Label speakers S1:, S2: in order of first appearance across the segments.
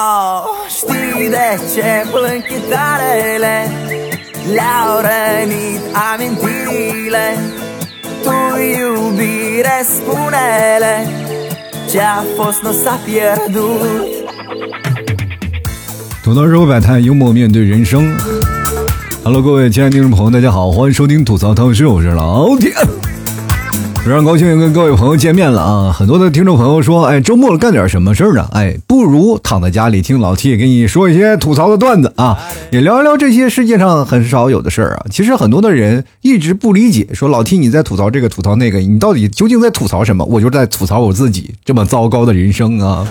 S1: Oh, știi de ce plâng chitarele Le-au rănit amintirile Tu iubire spune-le Ce-a fost nu s-a pierdut
S2: 吐槽社会百态，幽默面对人生。Hello，各位亲爱的听众朋友，大家好，欢迎收听吐槽涛秀，我是老铁。非常高兴跟各位朋友见面了啊！很多的听众朋友说，哎，周末了干点什么事儿呢？哎，不如躺在家里听老 T 给你说一些吐槽的段子啊，也聊一聊这些世界上很少有的事儿啊。其实很多的人一直不理解，说老 T 你在吐槽这个吐槽那个，你到底究竟在吐槽什么？我就在吐槽我自己这么糟糕的人生啊！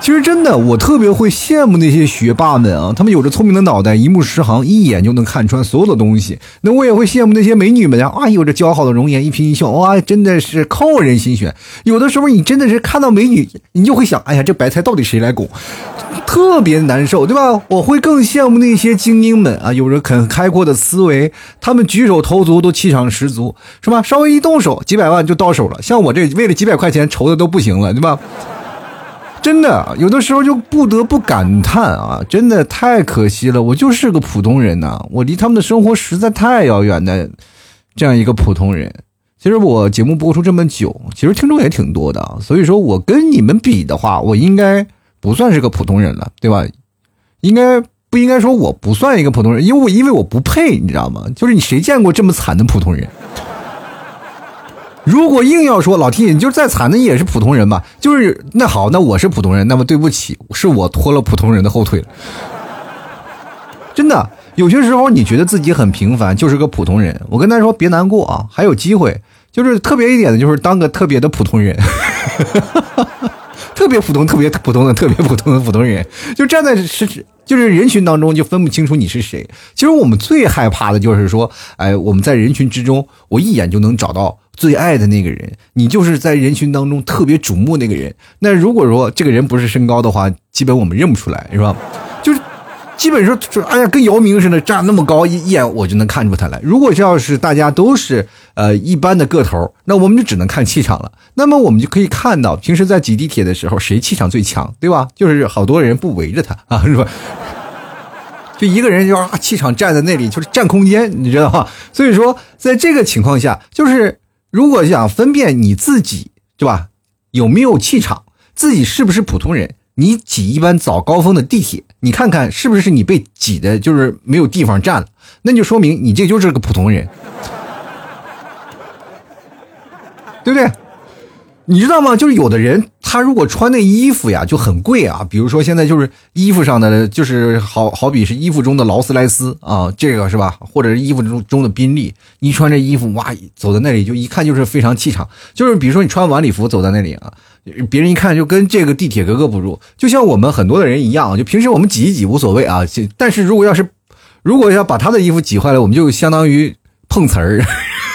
S2: 其实真的，我特别会羡慕那些学霸们啊，他们有着聪明的脑袋，一目十行，一眼就能看穿所有的东西。那我也会羡慕那些美女们啊，啊，有着姣好的容颜，一颦一笑，哇，真的是扣人心弦。有的时候你真的是看到美女，你就会想，哎呀，这白菜到底谁来拱？特别难受，对吧？我会更羡慕那些精英们啊，有着很开阔的思维，他们举手投足都气场十足，是吧？稍微一动手，几百万就到手了。像我这为了几百块钱愁的都不行了，对吧？真的，有的时候就不得不感叹啊，真的太可惜了，我就是个普通人呐，我离他们的生活实在太遥远的，这样一个普通人。其实我节目播出这么久，其实听众也挺多的，所以说我跟你们比的话，我应该不算是个普通人了，对吧？应该不应该说我不算一个普通人，因为我因为我不配，你知道吗？就是你谁见过这么惨的普通人？如果硬要说老 T，你就是再惨的也是普通人吧？就是那好，那我是普通人，那么对不起，是我拖了普通人的后腿了。真的，有些时候你觉得自己很平凡，就是个普通人。我跟他说别难过啊，还有机会。就是特别一点的，就是当个特别的普通人，特别普通、特别普通的、特别普通的普通人，就站在是就是人群当中就分不清楚你是谁。其实我们最害怕的就是说，哎，我们在人群之中，我一眼就能找到。最爱的那个人，你就是在人群当中特别瞩目那个人。那如果说这个人不是身高的话，基本我们认不出来，是吧？就是基本上就哎呀，跟姚明似的站那么高，一一眼我就能看出他来。如果要是大家都是呃一般的个头，那我们就只能看气场了。那么我们就可以看到，平时在挤地铁的时候，谁气场最强，对吧？就是好多人不围着他啊，是吧？就一个人就啊气场站在那里，就是占空间，你知道吗？所以说，在这个情况下，就是。如果想分辨你自己，对吧？有没有气场，自己是不是普通人？你挤一班早高峰的地铁，你看看是不是你被挤的，就是没有地方站了，那就说明你这就是个普通人，对不对？你知道吗？就是有的人，他如果穿那衣服呀，就很贵啊。比如说现在就是衣服上的，就是好好比是衣服中的劳斯莱斯啊，这个是吧？或者是衣服中中的宾利，你穿这衣服哇，走在那里就一看就是非常气场。就是比如说你穿晚礼服走在那里啊，别人一看就跟这个地铁格格不入。就像我们很多的人一样，就平时我们挤一挤无所谓啊，但是如果要是如果要把他的衣服挤坏了，我们就相当于碰瓷儿。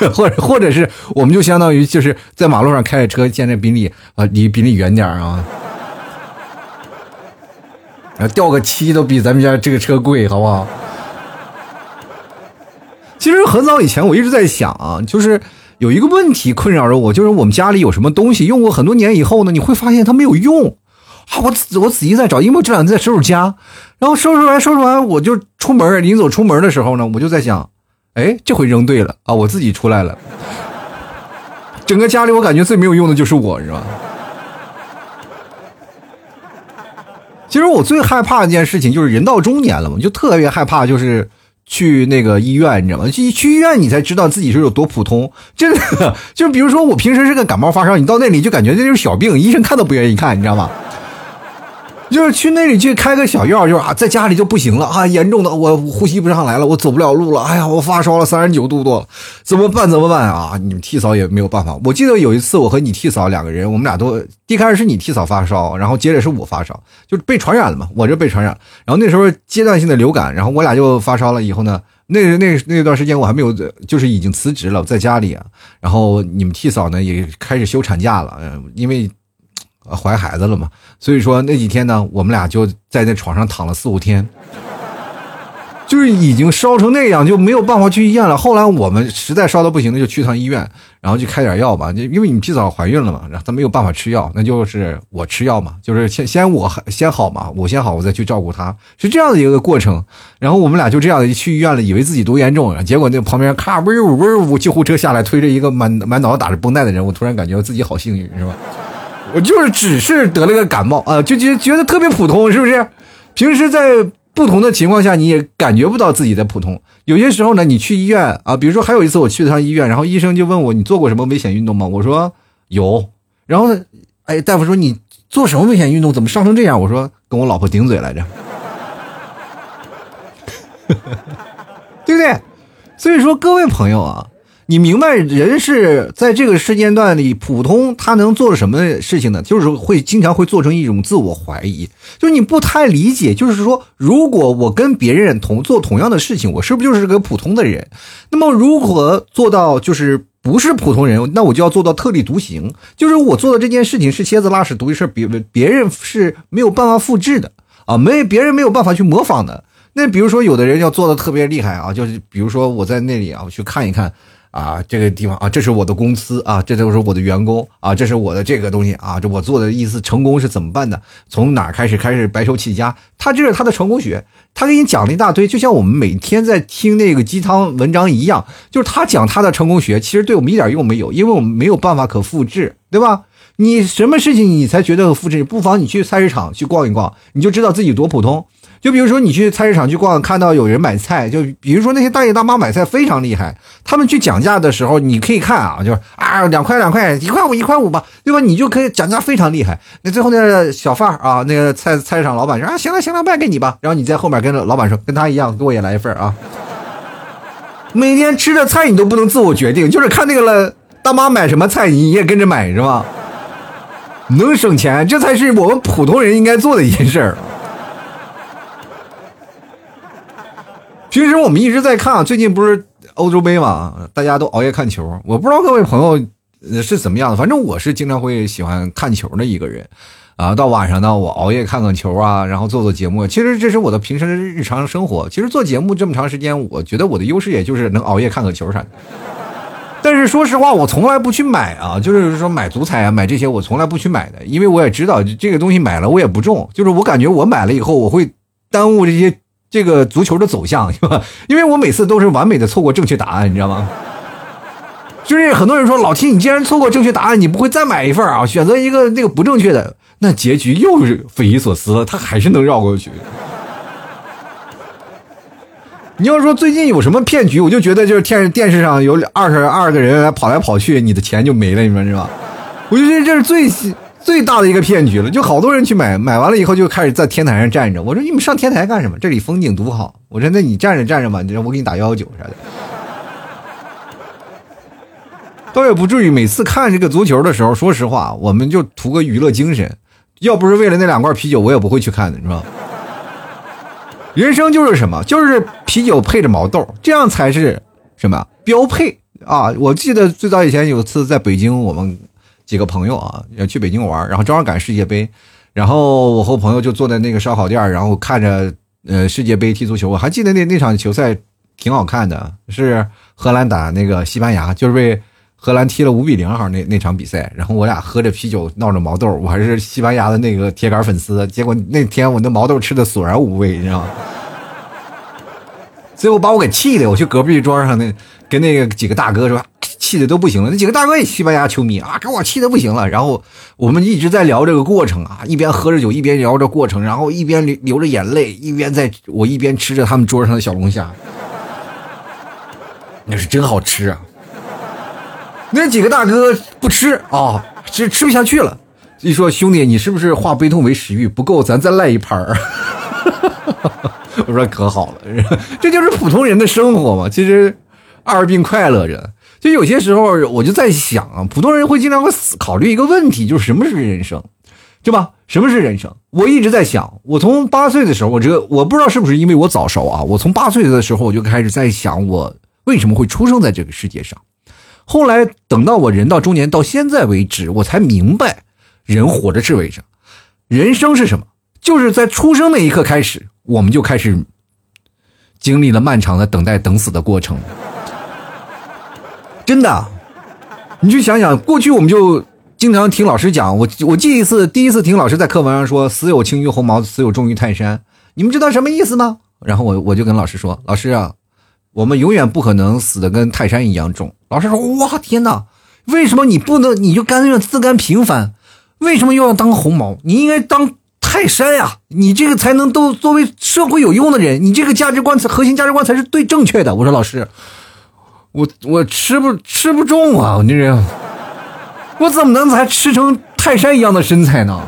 S2: 或者或者是，我们就相当于就是在马路上开着车，见着宾利啊，离宾利远点啊，啊，掉个漆都比咱们家这个车贵，好不好？其实很早以前我一直在想啊，就是有一个问题困扰着我，就是我们家里有什么东西用过很多年以后呢，你会发现它没有用。啊，我我仔细在找，因为我这两天在收拾家，然后收拾完收拾完，我就出门，临走出门的时候呢，我就在想。哎，这回扔对了啊！我自己出来了。整个家里，我感觉最没有用的就是我，是吧？其实我最害怕一件事情就是人到中年了嘛，就特别害怕，就是去那个医院，你知道吗？去去医院，你才知道自己是有多普通。真的，就比如说我平时是个感冒发烧，你到那里就感觉这就是小病，医生看都不愿意看，你知道吗？就是去那里去开个小药，就是啊，在家里就不行了啊，严重的我呼吸不上来了，我走不了路了，哎呀，我发烧了三十九度多了，怎么办？怎么办啊？你们替嫂也没有办法。我记得有一次，我和你替嫂两个人，我们俩都一开始是你替嫂发烧，然后接着是我发烧，就被传染了嘛，我这被传染。然后那时候阶段性的流感，然后我俩就发烧了。以后呢，那那那段时间我还没有，就是已经辞职了，在家里啊。然后你们替嫂呢也开始休产假了，嗯，因为。怀孩子了嘛？所以说那几天呢，我们俩就在那床上躺了四五天，就是已经烧成那样，就没有办法去医院了。后来我们实在烧的不行了，就去趟医院，然后就开点药吧。就因为你提早怀孕了嘛，然后他没有办法吃药，那就是我吃药嘛，就是先先我先好嘛，我先好，我再去照顾他，是这样的一个过程。然后我们俩就这样去医院了，以为自己多严重，结果那旁边咔呜呜呜救护车下来，推着一个满满脑子打着绷带的人，我突然感觉自己好幸运，是吧？我就是只是得了个感冒啊，就觉觉得特别普通，是不是？平时在不同的情况下，你也感觉不到自己的普通。有些时候呢，你去医院啊，比如说还有一次我去了趟医院，然后医生就问我你做过什么危险运动吗？我说有。然后呢哎，大夫说你做什么危险运动？怎么伤成这样？我说跟我老婆顶嘴来着，对不对？所以说各位朋友啊。你明白人是在这个时间段里，普通他能做什么事情呢？就是会经常会做成一种自我怀疑，就是你不太理解，就是说，如果我跟别人同做同样的事情，我是不是就是个普通的人？那么如何做到就是不是普通人？那我就要做到特立独行，就是我做的这件事情是蝎子拉屎独一事，别别人是没有办法复制的啊，没别人没有办法去模仿的。那比如说有的人要做的特别厉害啊，就是比如说我在那里啊，我去看一看。啊，这个地方啊，这是我的公司啊，这都是我的员工啊，这是我的这个东西啊，这我做的意思成功是怎么办的？从哪开始开始白手起家？他这是他的成功学，他给你讲了一大堆，就像我们每天在听那个鸡汤文章一样，就是他讲他的成功学，其实对我们一点用没有，因为我们没有办法可复制，对吧？你什么事情你才觉得复制？不妨你去菜市场去逛一逛，你就知道自己多普通。就比如说，你去菜市场去逛，看到有人买菜，就比如说那些大爷大妈买菜非常厉害，他们去讲价的时候，你可以看啊，就是啊，两块两块，一块五一块五吧，对吧？你就可以讲价非常厉害。那最后那个小贩啊，那个菜菜市场老板说啊，行了行了，卖给你吧。然后你在后面跟着老板说，跟他一样，给我也来一份啊。每天吃的菜你都不能自我决定，就是看那个了大妈买什么菜，你也跟着买是吧？能省钱，这才是我们普通人应该做的一件事儿。平时我们一直在看，最近不是欧洲杯嘛，大家都熬夜看球。我不知道各位朋友是怎么样的，反正我是经常会喜欢看球的一个人，啊，到晚上呢，我熬夜看看球啊，然后做做节目。其实这是我的平时日常生活。其实做节目这么长时间，我觉得我的优势也就是能熬夜看个球啥的。但是说实话，我从来不去买啊，就是说买足彩啊，买这些我从来不去买的，因为我也知道这个东西买了我也不中，就是我感觉我买了以后我会耽误这些。这个足球的走向是吧？因为我每次都是完美的错过正确答案，你知道吗？就是很多人说老七你既然错过正确答案，你不会再买一份啊？选择一个那个不正确的，那结局又是匪夷所思。他还是能绕过去。你要说最近有什么骗局，我就觉得就是电电视上有二十二个人跑来跑去，你的钱就没了，你说是吧？我就觉得这是最。最大的一个骗局了，就好多人去买，买完了以后就开始在天台上站着。我说你们上天台干什么？这里风景独好。我说那你站着站着吧，你让我给你打幺幺九啥的。倒也不至于每次看这个足球的时候，说实话，我们就图个娱乐精神。要不是为了那两罐啤酒，我也不会去看的，是吧？人生就是什么？就是啤酒配着毛豆，这样才是什么标配啊！我记得最早以前有次在北京，我们。几个朋友啊，要去北京玩，然后正好赶世界杯，然后我和朋友就坐在那个烧烤店，然后看着呃世界杯踢足球。我还记得那那场球赛挺好看的，是荷兰打那个西班牙，就是被荷兰踢了五比零号那那场比赛。然后我俩喝着啤酒闹着毛豆，我还是西班牙的那个铁杆粉丝。结果那天我那毛豆吃的索然无味，你知道吗？最后把我给气的，我去隔壁桌上那跟那个几个大哥说。气的都不行了，那几个大哥也西班牙球迷啊，给我气的不行了。然后我们一直在聊这个过程啊，一边喝着酒，一边聊着过程，然后一边流流着眼泪，一边在我一边吃着他们桌上的小龙虾，那是真好吃啊。那几个大哥不吃啊，吃吃不下去了，一说兄弟，你是不是化悲痛为食欲不够，咱再来一盘儿。我说可好了，这就是普通人的生活嘛。其实二病快乐着。就有些时候，我就在想啊，普通人会经常会思考虑一个问题，就是什么是人生，对吧？什么是人生？我一直在想，我从八岁的时候，我这我不知道是不是因为我早熟啊，我从八岁的时候我就开始在想，我为什么会出生在这个世界上。后来等到我人到中年，到现在为止，我才明白，人活着是为什么？人生是什么？就是在出生那一刻开始，我们就开始经历了漫长的等待等死的过程。真的，你去想想，过去我们就经常听老师讲，我我记一次，第一次听老师在课文上说“死有轻于鸿毛，死有重于泰山”，你们知道什么意思吗？然后我我就跟老师说：“老师啊，我们永远不可能死的跟泰山一样重。”老师说：“哇，天哪，为什么你不能你就甘愿自甘平凡？为什么又要当红毛？你应该当泰山呀！你这个才能都作为社会有用的人，你这个价值观才核心价值观才是对正确的。”我说：“老师，我我吃不吃不重啊，我这人，我怎么能才吃成泰山一样的身材呢？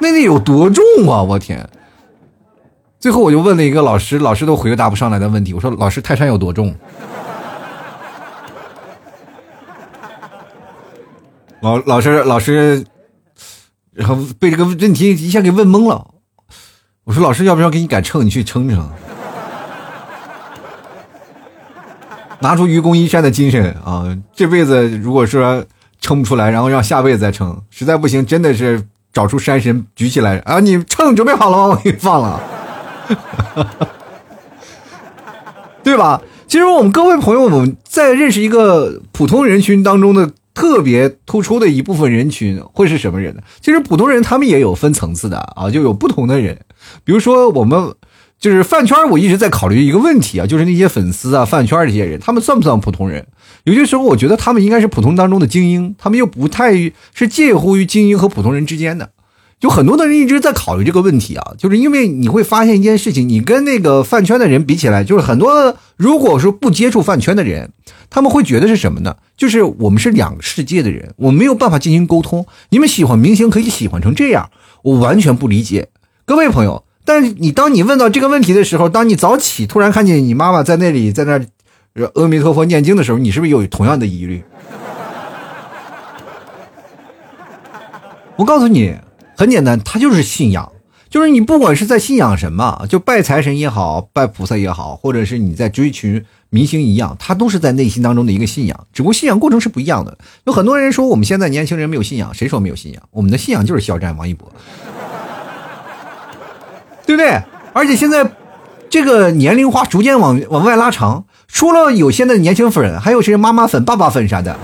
S2: 那得有多重啊！我天！”最后我就问了一个老师，老师都回答不上来的问题。我说：“老师，泰山有多重？” 老老师老师，然后被这个问题一下给问懵了。我说：“老师，要不要给你改秤？你去称称。”拿出愚公移山的精神啊！这辈子如果说称不出来，然后让下辈子再称，实在不行，真的是找出山神举起来啊！你秤准备好了吗？我给你放了。对吧？其实我们各位朋友，我们在认识一个普通人群当中的特别突出的一部分人群会是什么人呢？其实普通人他们也有分层次的啊，就有不同的人。比如说我们就是饭圈，我一直在考虑一个问题啊，就是那些粉丝啊、饭圈这些人，他们算不算普通人？有些时候我觉得他们应该是普通当中的精英，他们又不太是介乎于精英和普通人之间的。就很多的人一直在考虑这个问题啊，就是因为你会发现一件事情，你跟那个饭圈的人比起来，就是很多如果说不接触饭圈的人，他们会觉得是什么呢？就是我们是两个世界的人，我没有办法进行沟通。你们喜欢明星可以喜欢成这样，我完全不理解。各位朋友，但是你当你问到这个问题的时候，当你早起突然看见你妈妈在那里在那阿弥陀佛念经的时候，你是不是有同样的疑虑？我告诉你。很简单，他就是信仰，就是你不管是在信仰什么，就拜财神也好，拜菩萨也好，或者是你在追寻明星一样，他都是在内心当中的一个信仰，只不过信仰过程是不一样的。有很多人说我们现在年轻人没有信仰，谁说没有信仰？我们的信仰就是肖战、王一博，对不对？而且现在这个年龄化逐渐往往外拉长，除了有现在的年轻粉，还有谁妈妈粉、爸爸粉啥的。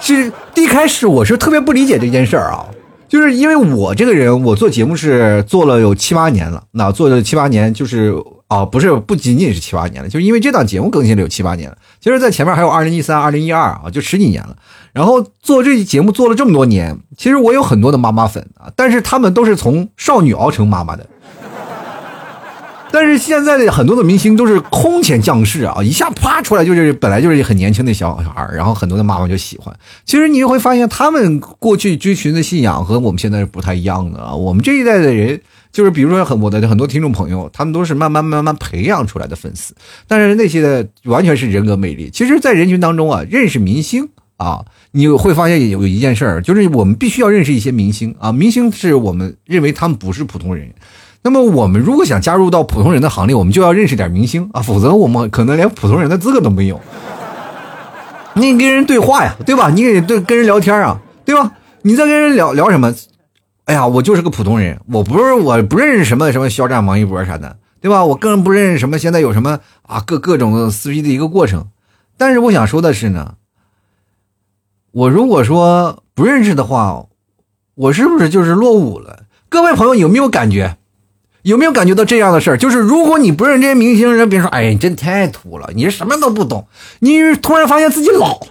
S2: 是一开始我是特别不理解这件事儿啊。就是因为我这个人，我做节目是做了有七八年了，那做了七八年，就是啊，不是不仅仅是七八年了，就是因为这档节目更新了有七八年了。其实，在前面还有二零一三、二零一二啊，就十几年了。然后做这节目做了这么多年，其实我有很多的妈妈粉啊，但是他们都是从少女熬成妈妈的。但是现在的很多的明星都是空前降世啊，一下啪出来就是本来就是很年轻的小小孩然后很多的妈妈就喜欢。其实你会发现，他们过去追寻的信仰和我们现在是不太一样的啊。我们这一代的人，就是比如说很我的很多听众朋友，他们都是慢慢慢慢培养出来的粉丝，但是那些的完全是人格魅力。其实，在人群当中啊，认识明星啊，你会发现有一件事儿，就是我们必须要认识一些明星啊，明星是我们认为他们不是普通人。那么我们如果想加入到普通人的行列，我们就要认识点明星啊，否则我们可能连普通人的资格都没有。你跟人对话呀，对吧？你得对跟人聊天啊，对吧？你在跟人聊聊什么？哎呀，我就是个普通人，我不是我不认识什么什么肖战、王一博啥的，对吧？我更不认识什么现在有什么啊各各种撕逼的一个过程。但是我想说的是呢，我如果说不认识的话，我是不是就是落伍了？各位朋友有没有感觉？有没有感觉到这样的事儿？就是如果你不认识这些明星，人别说，哎呀，你真太土了，你什么都不懂。你突然发现自己老了，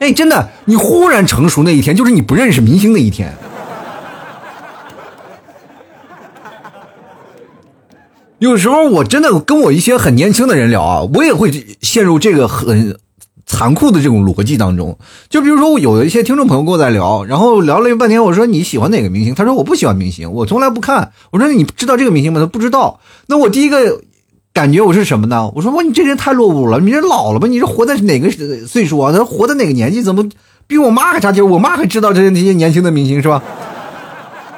S2: 哎，真的，你忽然成熟那一天，就是你不认识明星那一天。有时候我真的跟我一些很年轻的人聊啊，我也会陷入这个很。残酷的这种逻辑当中，就比如说，我有一些听众朋友跟我在聊，然后聊了半天，我说你喜欢哪个明星？他说我不喜欢明星，我从来不看。我说你知道这个明星吗？他不知道。那我第一个感觉我是什么呢？我说哇，你这人太落伍了，你这老了吧？你是活在哪个岁数啊？他活在哪个年纪？怎么比我妈还差劲？我妈还知道这些那些年轻的明星是吧？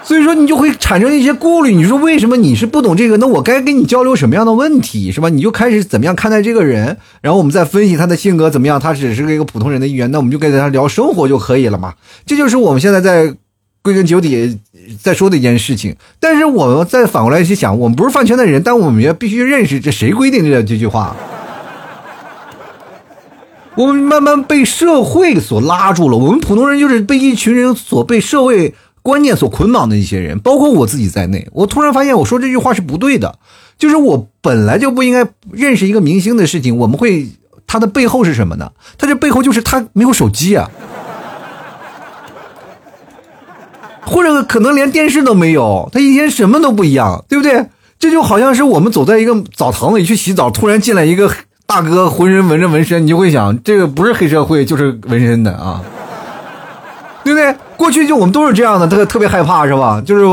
S2: 所以说你就会产生一些顾虑，你说为什么你是不懂这个？那我该跟你交流什么样的问题是吧？你就开始怎么样看待这个人，然后我们再分析他的性格怎么样。他只是一个普通人的一员，那我们就跟他聊生活就可以了嘛。这就是我们现在在归根究底在说的一件事情。但是我们再反过来去想，我们不是饭圈的人，但我们也必须认识这谁规定的这句话。我们慢慢被社会所拉住了，我们普通人就是被一群人所被社会观念所捆绑的一些人，包括我自己在内。我突然发现，我说这句话是不对的，就是我本来就不应该认识一个明星的事情。我们会他的背后是什么呢？他这背后就是他没有手机啊，或者可能连电视都没有，他一天什么都不一样，对不对？这就好像是我们走在一个澡堂子里去洗澡，突然进来一个。大哥浑身纹着纹身，你就会想，这个不是黑社会就是纹身的啊，对不对？过去就我们都是这样的，特特别害怕是吧？就是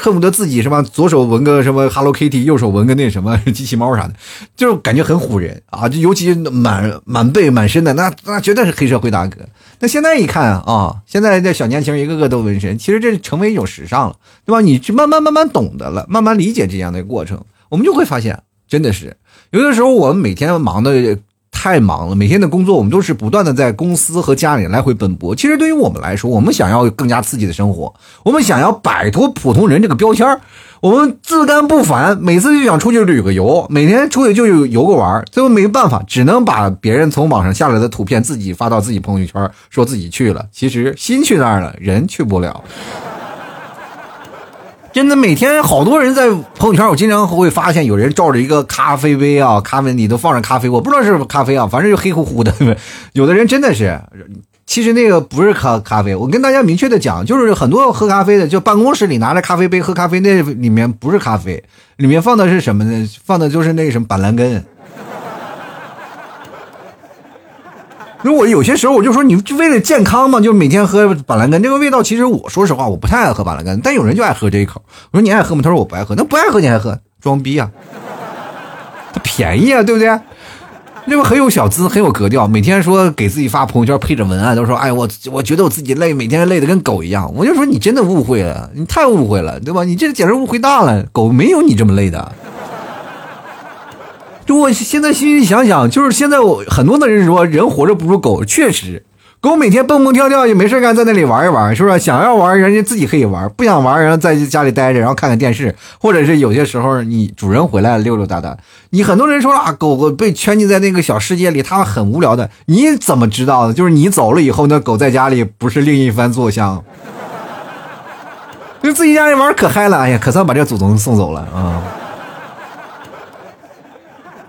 S2: 恨不得自己什么左手纹个什么 Hello Kitty，右手纹个那什么 机器猫啥的，就感觉很唬人啊！就尤其满满背满身的，那那绝对是黑社会大哥。那现在一看啊，现在这小年轻一个个都纹身，其实这成为一种时尚了，对吧？你去慢慢慢慢懂得了，慢慢理解这样的过程，我们就会发现，真的是。有的时候我们每天忙的太忙了，每天的工作我们都是不断的在公司和家里来回奔波。其实对于我们来说，我们想要更加刺激的生活，我们想要摆脱普通人这个标签我们自甘不凡，每次就想出去旅个游，每天出去就游个玩最后没办法，只能把别人从网上下来的图片自己发到自己朋友圈，说自己去了。其实心去那儿了，人去不了。真的每天好多人在朋友圈，我经常会发现有人照着一个咖啡杯啊，咖啡里都放着咖啡，我不知道是咖啡啊，反正就黑乎乎的。有的人真的是，其实那个不是咖咖啡，我跟大家明确的讲，就是很多喝咖啡的，就办公室里拿着咖啡杯喝咖啡，那里面不是咖啡，里面放的是什么呢？放的就是那个什么板蓝根。如果有些时候我就说，你就为了健康嘛，就每天喝板蓝根。这个味道其实我说实话，我不太爱喝板蓝根，但有人就爱喝这一口。我说你爱喝吗？他说我不爱喝。那不爱喝你还喝，装逼啊！它便宜啊，对不对？那不很有小资，很有格调。每天说给自己发朋友圈配着文案，都说哎我我觉得我自己累，每天累得跟狗一样。我就说你真的误会了，你太误会了，对吧？你这简直误会大了，狗没有你这么累的。就我现在细细想想，就是现在我很多的人说人活着不如狗，确实，狗每天蹦蹦跳跳也没事干，在那里玩一玩，是不是？想要玩，人家自己可以玩；不想玩，然后在家里待着，然后看看电视，或者是有些时候你主人回来溜溜达达。你很多人说啊，狗狗被圈禁在那个小世界里，它很无聊的。你怎么知道的？就是你走了以后，那狗在家里不是另一番作相？就自己家里玩可嗨了，哎呀，可算把这祖宗送走了啊！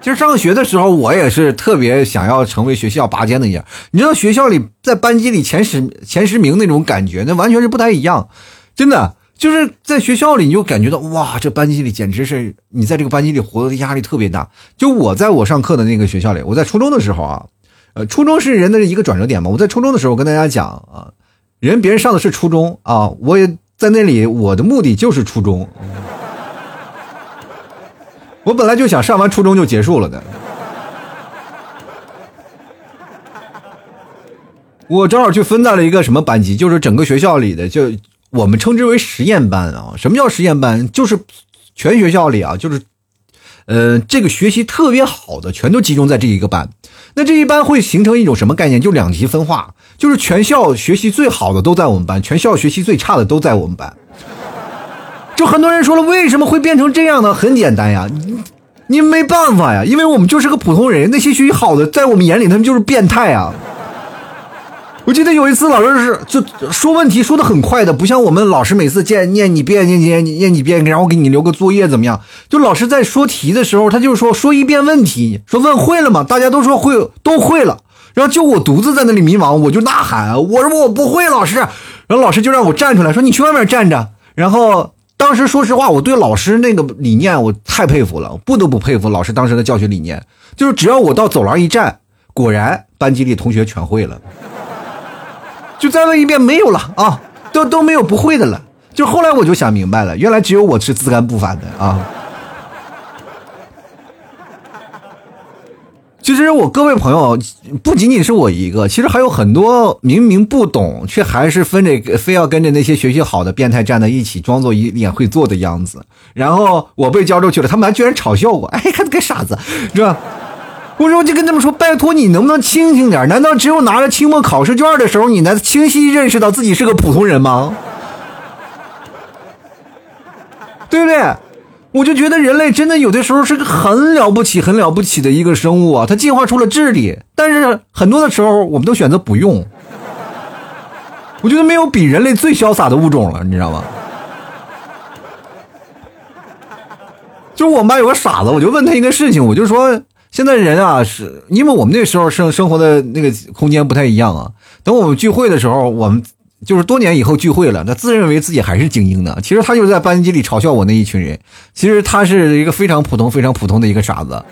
S2: 其实上学的时候，我也是特别想要成为学校拔尖的一样。你知道学校里在班级里前十前十名那种感觉，那完全是不太一样。真的就是在学校里，你就感觉到哇，这班级里简直是你在这个班级里活的压力特别大。就我在我上课的那个学校里，我在初中的时候啊，呃，初中是人的一个转折点嘛。我在初中的时候跟大家讲啊，人别人上的是初中啊，我也在那里，我的目的就是初中。我本来就想上完初中就结束了的，我正好去分在了一个什么班级，就是整个学校里的，就我们称之为实验班啊。什么叫实验班？就是全学校里啊，就是，呃，这个学习特别好的，全都集中在这一个班。那这一班会形成一种什么概念？就两极分化，就是全校学习最好的都在我们班，全校学习最差的都在我们班。就很多人说了，为什么会变成这样呢？很简单呀，你没办法呀，因为我们就是个普通人，那些学习好的，在我们眼里他们就是变态啊。我记得有一次老师是就说问题说的很快的，不像我们老师每次见念你遍念念念你遍，然后给你留个作业怎么样？就老师在说题的时候，他就说说一遍问题，说问会了吗？大家都说会，都会了，然后就我独自在那里迷茫，我就呐喊，我说我不会，老师，然后老师就让我站出来，说你去外面站着，然后。当时说实话，我对老师那个理念我太佩服了，不得不佩服老师当时的教学理念。就是只要我到走廊一站，果然班级里同学全会了。就再问一遍，没有了啊，都都没有不会的了。就后来我就想明白了，原来只有我是自甘不凡的啊。其实我各位朋友不仅仅是我一个，其实还有很多明明不懂，却还是分着非要跟着那些学习好的变态站在一起，装作一脸会做的样子。然后我被教出去了，他们还居然嘲笑我，哎，看个傻子，是吧？我说我就跟他们说，拜托你能不能清醒点？难道只有拿着期末考试卷的时候，你才清晰认识到自己是个普通人吗？对不对？我就觉得人类真的有的时候是个很了不起、很了不起的一个生物啊，它进化出了智力，但是很多的时候我们都选择不用。我觉得没有比人类最潇洒的物种了，你知道吗？就是我们班有个傻子，我就问他一个事情，我就说现在人啊，是因为我们那时候生生活的那个空间不太一样啊。等我们聚会的时候，我们就是多年以后聚会了，他自认为自己还是精英呢。其实他就是在班级里嘲笑我那一群人。其实他是一个非常普通、非常普通的一个傻子。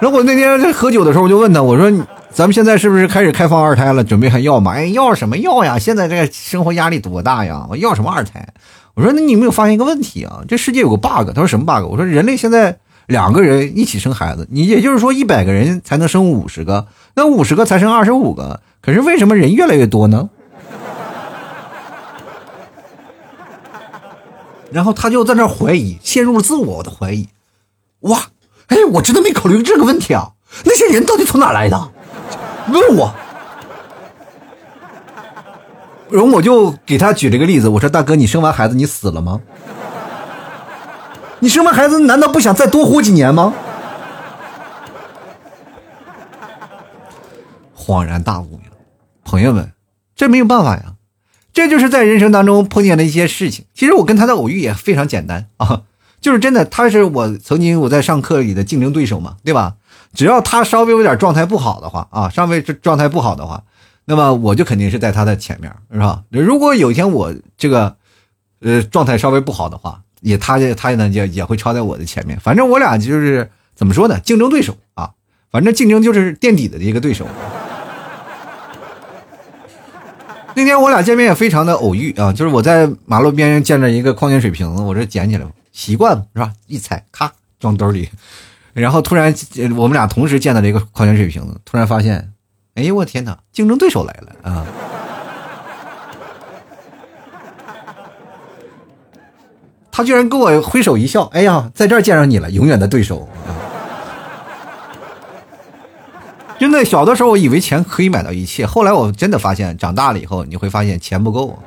S2: 然后我那天在喝酒的时候，我就问他，我说：“咱们现在是不是开始开放二胎了？准备还要吗？”哎，要什么要呀？现在这个生活压力多大呀？我要什么二胎？我说：“那你有没有发现一个问题啊？这世界有个 bug。”他说：“什么 bug？” 我说：“人类现在两个人一起生孩子，你也就是说一百个人才能生五十个，那五十个才生二十五个。可是为什么人越来越多呢？”然后他就在那怀疑，陷入了自我的怀疑。哇，哎，我真的没考虑这个问题啊！那些人到底从哪来的？问我。然后我就给他举了个例子，我说：“大哥，你生完孩子你死了吗？你生完孩子难道不想再多活几年吗？”恍然大悟，朋友们，这没有办法呀，这就是在人生当中碰见的一些事情。其实我跟他的偶遇也非常简单啊，就是真的，他是我曾经我在上课里的竞争对手嘛，对吧？只要他稍微有点状态不好的话啊，稍微状态不好的话。那么我就肯定是在他的前面，是吧？如果有一天我这个，呃，状态稍微不好的话，也他他呢也也会超在我的前面。反正我俩就是怎么说呢？竞争对手啊，反正竞争就是垫底的一个对手。那天我俩见面也非常的偶遇啊，就是我在马路边见着一个矿泉水瓶子，我这捡起来习惯了是吧？一踩咔装兜里，然后突然我们俩同时见到了一个矿泉水瓶子，突然发现。哎呦我天哪！竞争对手来了啊！他居然跟我挥手一笑，哎呀，在这儿见着你了，永远的对手啊！真的，小的时候我以为钱可以买到一切，后来我真的发现，长大了以后你会发现钱不够。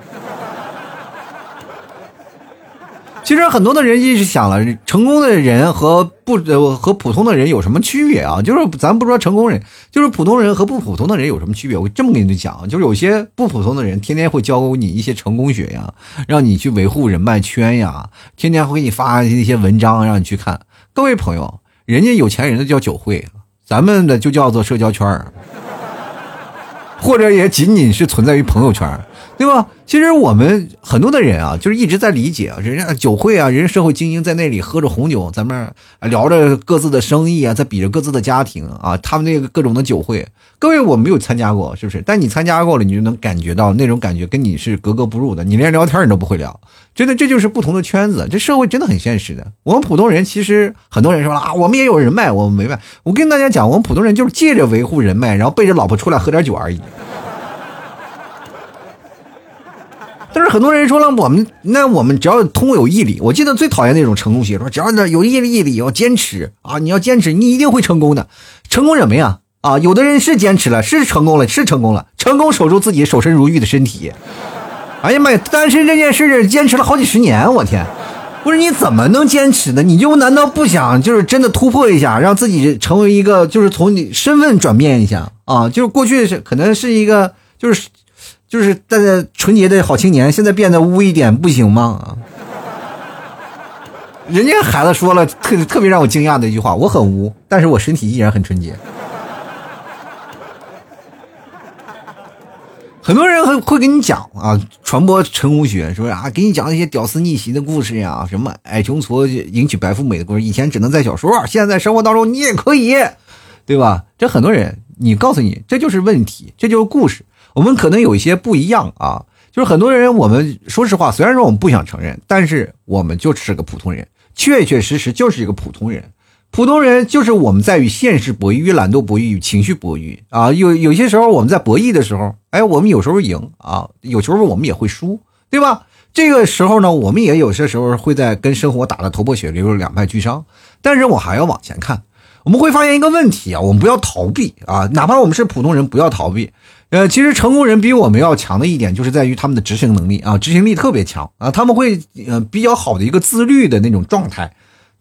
S2: 其实很多的人一直想了，成功的人和不呃和普通的人有什么区别啊？就是咱不说成功人，就是普通人和不普通的人有什么区别？我这么跟你讲，就是有些不普通的人，天天会教你一些成功学呀，让你去维护人脉圈呀，天天会给你发一些文章让你去看。各位朋友，人家有钱人的叫酒会，咱们的就叫做社交圈儿或者也仅仅是存在于朋友圈儿。对吧？其实我们很多的人啊，就是一直在理解啊，人家酒会啊，人家社会精英在那里喝着红酒，咱们聊着各自的生意啊，在比着各自的家庭啊，他们那个各种的酒会，各位我没有参加过，是不是？但你参加过了，你就能感觉到那种感觉跟你是格格不入的，你连聊天你都不会聊，真的，这就是不同的圈子，这社会真的很现实的。我们普通人其实很多人说了啊，我们也有人脉，我们没脉。我跟大家讲，我们普通人就是借着维护人脉，然后背着老婆出来喝点酒而已。但是很多人说了，我们那我们只要通过有毅力。我记得最讨厌那种成功学，说只要呢有毅力，毅力要坚持啊！你要坚持，你一定会成功的。成功什么呀？啊，有的人是坚持了，是成功了，是成功了，成功守住自己守身如玉的身体。哎呀妈呀，单身这件事坚持了好几十年，我天！不是你怎么能坚持呢？你就难道不想就是真的突破一下，让自己成为一个就是从你身份转变一下啊？就是过去是可能是一个就是。就是大家纯洁的好青年，现在变得污一点不行吗？人家孩子说了特特别让我惊讶的一句话：我很污，但是我身体依然很纯洁。很多人会会跟你讲啊，传播成功学，说啊，给你讲一些屌丝逆袭的故事呀，什么矮穷矬迎娶白富美的故事，以前只能在小说，现在在生活当中你也可以，对吧？这很多人，你告诉你，这就是问题，这就是故事。我们可能有一些不一样啊，就是很多人，我们说实话，虽然说我们不想承认，但是我们就是个普通人，确确实实就是一个普通人。普通人就是我们在与现实博弈、与懒惰博弈、与情绪博弈啊。有有些时候我们在博弈的时候，哎，我们有时候赢啊，有时候我们也会输，对吧？这个时候呢，我们也有些时候会在跟生活打得头破血流、两败俱伤。但是我还要往前看，我们会发现一个问题啊，我们不要逃避啊，哪怕我们是普通人，不要逃避。呃，其实成功人比我们要强的一点，就是在于他们的执行能力啊，执行力特别强啊，他们会呃比较好的一个自律的那种状态。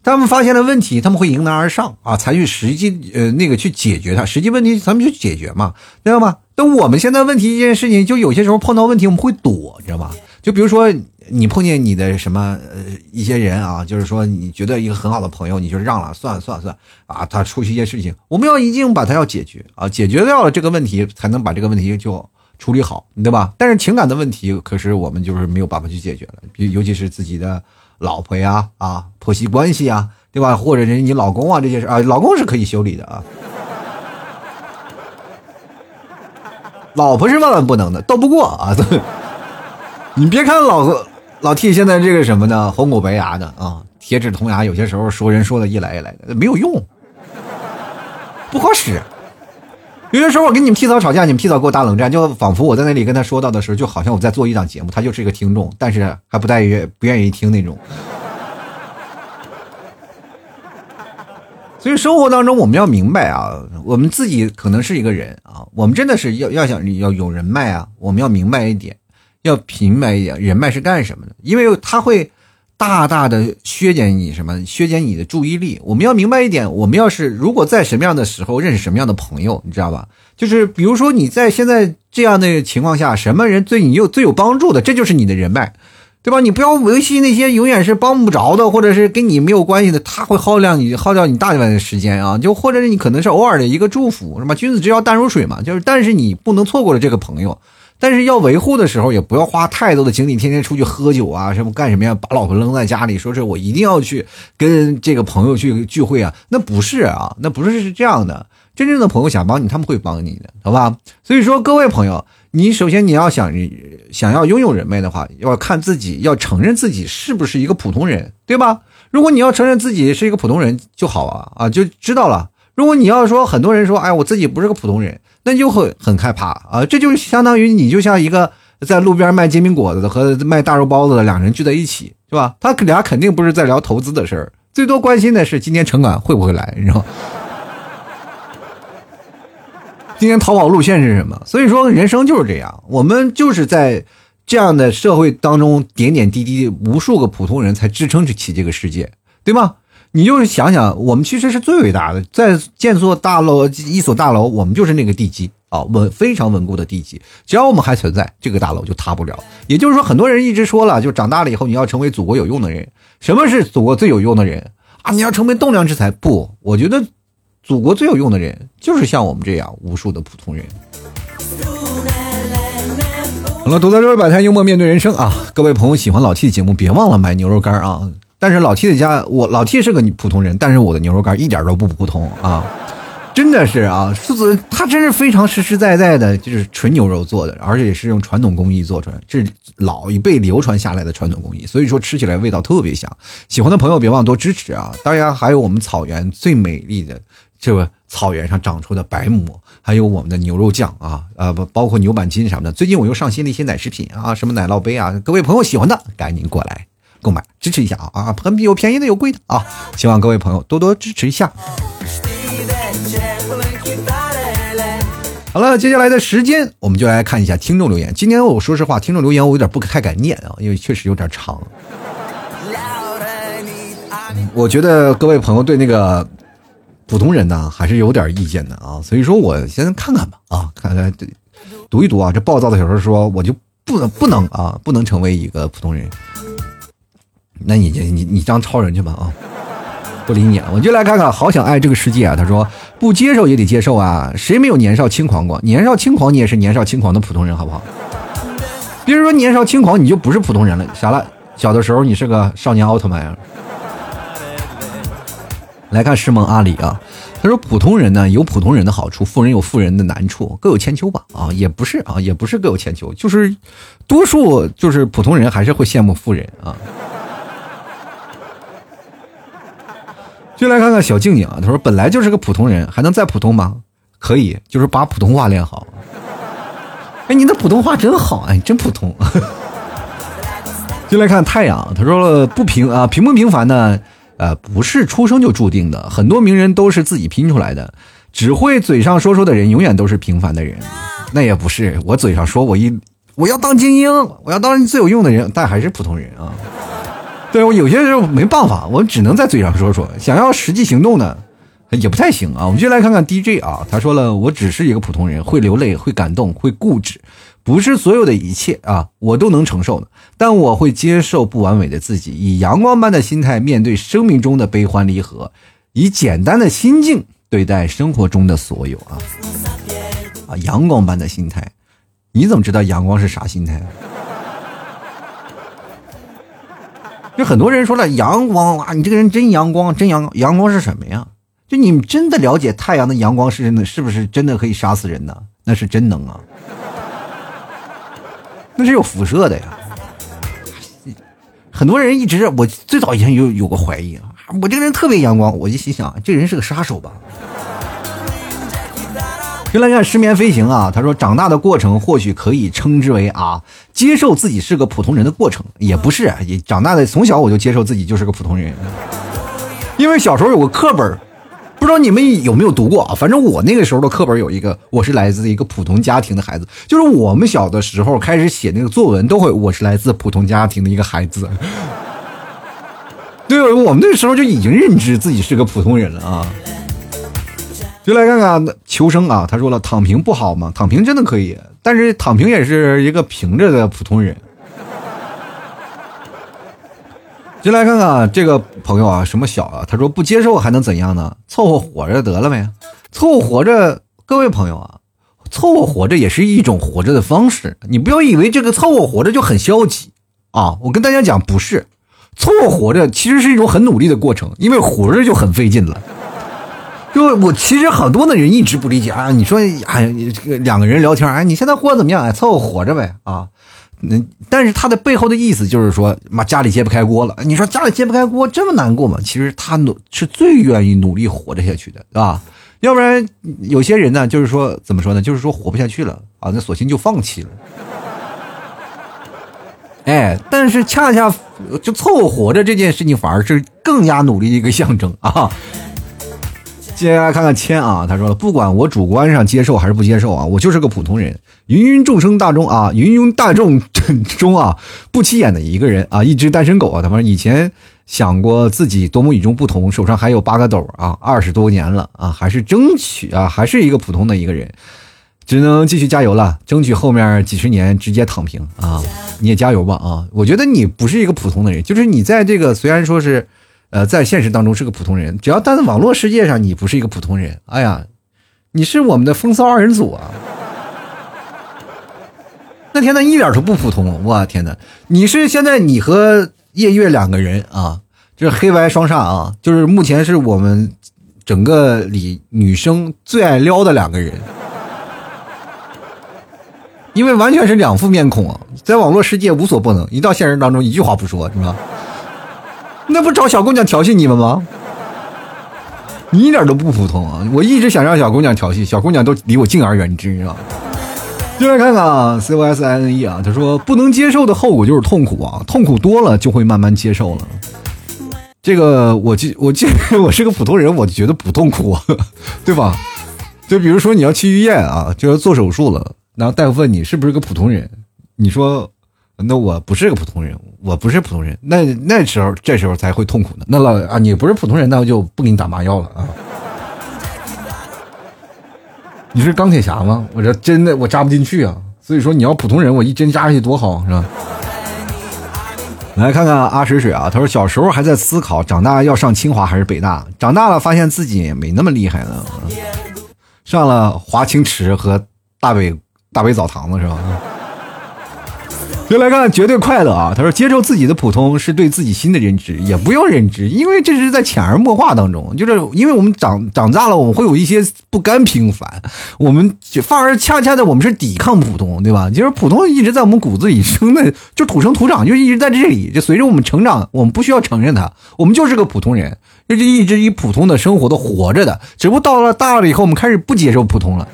S2: 他们发现了问题，他们会迎难而上啊，采取实际呃那个去解决它，实际问题咱们就解决嘛，知道吗？那我们现在问题一件事情，就有些时候碰到问题我们会躲，知道吗？就比如说你碰见你的什么呃一些人啊，就是说你觉得一个很好的朋友，你就让了，算了算了算了啊，他出去一些事情，我们要一定把他要解决啊，解决掉了这个问题，才能把这个问题就处理好，对吧？但是情感的问题，可是我们就是没有办法去解决了，尤其是自己的。老婆呀，啊，婆媳关系呀，对吧？或者是你老公啊，这些事啊，老公是可以修理的啊。老婆是万万不能的，斗不过啊。你别看老老 T 现在这个什么呢，红口白牙的啊，铁齿铜牙，有些时候说人说的一来一来的，没有用，不好使。有些时候我跟你们替嫂吵架，你们替嫂给我打冷战，就仿佛我在那里跟他说到的时候，就好像我在做一档节目，他就是一个听众，但是还不带于不愿意听那种。所以生活当中我们要明白啊，我们自己可能是一个人啊，我们真的是要要想要有人脉啊，我们要明白一点，要明白一点，人脉是干什么的？因为他会。大大的削减你什么？削减你的注意力。我们要明白一点，我们要是如果在什么样的时候认识什么样的朋友，你知道吧？就是比如说你在现在这样的情况下，什么人对你有最有帮助的，这就是你的人脉，对吧？你不要维系那些永远是帮不着的，或者是跟你没有关系的，他会耗掉你，耗掉你大量的时间啊。就或者是你可能是偶尔的一个祝福，是吧？君子之交淡如水嘛，就是但是你不能错过了这个朋友。但是要维护的时候，也不要花太多的精力，天天出去喝酒啊，什么干什么呀？把老婆扔在家里，说是我一定要去跟这个朋友去聚会啊？那不是啊，那不是是这样的。真正的朋友想帮你，他们会帮你的，好吧？所以说，各位朋友，你首先你要想想要拥有人脉的话，要看自己，要承认自己是不是一个普通人，对吧？如果你要承认自己是一个普通人就好啊啊，就知道了。如果你要说很多人说，哎，我自己不是个普通人。那就会很害怕啊！这就相当于你就像一个在路边卖煎饼果子的和卖大肉包子的两人聚在一起，是吧？他俩肯定不是在聊投资的事儿，最多关心的是今天城管会不会来，你知道？今天逃跑路线是什么？所以说，人生就是这样，我们就是在这样的社会当中点点滴滴，无数个普通人才支撑起这个世界，对吗？你就是想想，我们其实是最伟大的，在建座大楼一所大楼，我们就是那个地基啊，稳非常稳固的地基。只要我们还存在，这个大楼就塌不了。也就是说，很多人一直说了，就长大了以后你要成为祖国有用的人。什么是祖国最有用的人啊？你要成为栋梁之才？不，我觉得祖国最有用的人就是像我们这样无数的普通人。好了，吐槽这位百态幽默面对人生啊！各位朋友喜欢老 T 的节目，别忘了买牛肉干啊！但是老 T 的家，我老 T 是个普通人，但是我的牛肉干一点都不普通啊，真的是啊，父子他真是非常实实在在的，就是纯牛肉做的，而且也是用传统工艺做出来，这是老一辈流传下来的传统工艺，所以说吃起来味道特别香。喜欢的朋友别忘多支持啊！当然还有我们草原最美丽的这个草原上长出的白馍，还有我们的牛肉酱啊，呃不包括牛板筋什么的。最近我又上新了一些奶食品啊，什么奶酪杯啊，各位朋友喜欢的赶紧过来。购买支持一下啊啊，很有便宜的有贵的啊，希望各位朋友多多支持一下。好了，接下来的时间我们就来看一下听众留言。今天我说实话，听众留言我有点不太敢念啊，因为确实有点长。我觉得各位朋友对那个普通人呢还是有点意见的啊，所以说我先看看吧啊，看看读一读啊。这暴躁的小说说，我就不能不能啊，不能成为一个普通人。那你就你你当超人去吧啊！不理你了，我就来看看，好想爱这个世界啊！他说不接受也得接受啊，谁没有年少轻狂过？年少轻狂，你也是年少轻狂的普通人，好不好？别人说年少轻狂，你就不是普通人了。啥了？小的时候你是个少年奥特曼啊！来看师梦阿里啊，他说普通人呢有普通人的好处，富人有富人的难处，各有千秋吧啊，也不是啊，也不是各有千秋，就是多数就是普通人还是会羡慕富人啊。就来看看小静静啊，他说本来就是个普通人，还能再普通吗？可以，就是把普通话练好。哎，你的普通话真好，哎，真普通。就来看太阳，他说了不平啊，平不平凡呢？呃，不是出生就注定的，很多名人都是自己拼出来的，只会嘴上说说的人，永远都是平凡的人。那也不是，我嘴上说我一我要当精英，我要当最有用的人，但还是普通人啊。对我有些时候没办法，我只能在嘴上说说，想要实际行动呢，也不太行啊。我们就来看看 DJ 啊，他说了，我只是一个普通人，会流泪，会感动，会固执，不是所有的一切啊，我都能承受的。但我会接受不完美的自己，以阳光般的心态面对生命中的悲欢离合，以简单的心境对待生活中的所有啊啊，阳光般的心态，你怎么知道阳光是啥心态？就很多人说了，阳光啊，你这个人真阳光，真阳阳光是什么呀？就你们真的了解太阳的阳光是真的，是不是真的可以杀死人呢？那是真能啊，那是有辐射的呀。很多人一直，我最早以前有有个怀疑啊，我这个人特别阳光，我就心想，这人是个杀手吧。原来看失眠飞行啊，他说长大的过程或许可以称之为啊，接受自己是个普通人的过程，也不是，也长大的从小我就接受自己就是个普通人，因为小时候有个课本，不知道你们有没有读过啊？反正我那个时候的课本有一个，我是来自一个普通家庭的孩子，就是我们小的时候开始写那个作文都会，我是来自普通家庭的一个孩子，对，我们那时候就已经认知自己是个普通人了啊。就来看看求生啊，他说了，躺平不好吗？躺平真的可以，但是躺平也是一个平着的普通人。就来看看这个朋友啊，什么小啊？他说不接受还能怎样呢？凑合活着得了呗，凑合活着。各位朋友啊，凑合活着也是一种活着的方式，你不要以为这个凑合活着就很消极啊！我跟大家讲，不是，凑合活着其实是一种很努力的过程，因为活着就很费劲了。就我其实很多的人一直不理解啊，你说哎，你这个两个人聊天，哎，你现在过得怎么样？哎，凑合活着呗啊。嗯，但是他的背后的意思就是说，妈家里揭不开锅了。你说家里揭不开锅这么难过吗？其实他努是最愿意努力活着下去的，对吧？要不然有些人呢，就是说怎么说呢？就是说活不下去了啊，那索性就放弃了。哎，但是恰恰就凑合活着这件事情，反而是更加努力的一个象征啊。接下来看看谦啊，他说了，不管我主观上接受还是不接受啊，我就是个普通人，芸芸众生大众啊，芸芸大众中啊不起眼的一个人啊，一只单身狗啊。他说以前想过自己多么与众不同，手上还有八个斗啊，二十多年了啊，还是争取啊，还是一个普通的一个人，只能继续加油了，争取后面几十年直接躺平啊！你也加油吧啊！我觉得你不是一个普通的人，就是你在这个虽然说是。呃，在现实当中是个普通人，只要但在网络世界上你不是一个普通人，哎呀，你是我们的风骚二人组啊！那天呐，一点都不普通，我天呐，你是现在你和夜月两个人啊，就是黑白双煞啊，就是目前是我们整个里女生最爱撩的两个人，因为完全是两副面孔啊，在网络世界无所不能，一到现实当中一句话不说，是吧？那不找小姑娘调戏你们吗？你一点都不普通啊！我一直想让小姑娘调戏，小姑娘都离我敬而远之啊。就来看看啊，C O S I N E 啊，他说不能接受的后果就是痛苦啊，痛苦多了就会慢慢接受了。这个我记我记我是个普通人，我觉得不痛苦，对吧？就比如说你要去医院啊，就要做手术了，然后大夫问你是不是个普通人，你说。那我不是个普通人，我不是普通人，那那时候这时候才会痛苦呢。那老啊，你不是普通人，那我就不给你打麻药了啊。你是钢铁侠吗？我这真的我扎不进去啊。所以说你要普通人，我一针扎下去多好，是吧？来看看阿水水啊，他说小时候还在思考，长大要上清华还是北大？长大了发现自己没那么厉害了，上了华清池和大北大北澡堂子是吧？就来看绝对快乐啊！他说：“接受自己的普通是对自己新的认知，也不用认知，因为这是在潜移默化当中。就是因为我们长长大了，我们会有一些不甘平凡，我们反而恰恰的我们是抵抗普通，对吧？就是普通一直在我们骨子里生的，就土生土长，就一直在这里。就随着我们成长，我们不需要承认它，我们就是个普通人，就是一直以普通的生活的活着的。只不过到了大了以后，我们开始不接受普通了。”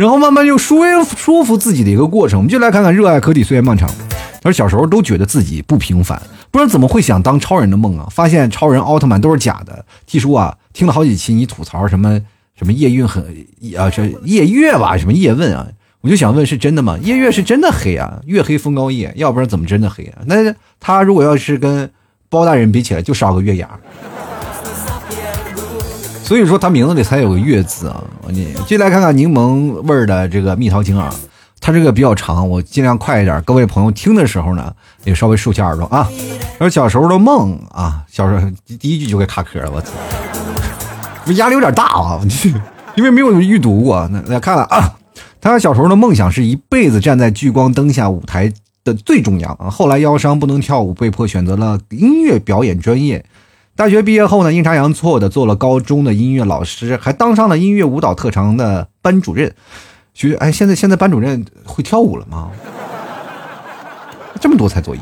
S2: 然后慢慢又说说服自己的一个过程，我们就来看看热爱可抵岁月漫长。他说小时候都觉得自己不平凡，不知道怎么会想当超人的梦啊？发现超人、奥特曼都是假的。T 叔啊，听了好几期你吐槽什么 什么夜运很啊，这夜月吧，什么叶问啊，我就想问是真的吗？夜月是真的黑啊，月黑风高夜，要不然怎么真的黑啊？那他如果要是跟包大人比起来，就少个月牙。所以说他名字里才有个月字啊！你进来看看柠檬味儿的这个蜜桃精啊，它这个比较长，我尽量快一点。各位朋友听的时候呢，也稍微竖起耳朵啊。说小时候的梦啊，小时候第一句就给卡壳了，我操！压力有点大啊，因为没有预读过。那来看了啊，他小时候的梦想是一辈子站在聚光灯下舞台的最中央啊。后来腰伤不能跳舞，被迫选择了音乐表演专业。大学毕业后呢，阴差阳错的做了高中的音乐老师，还当上了音乐舞蹈特长的班主任。学哎，现在现在班主任会跳舞了吗？这么多才作业。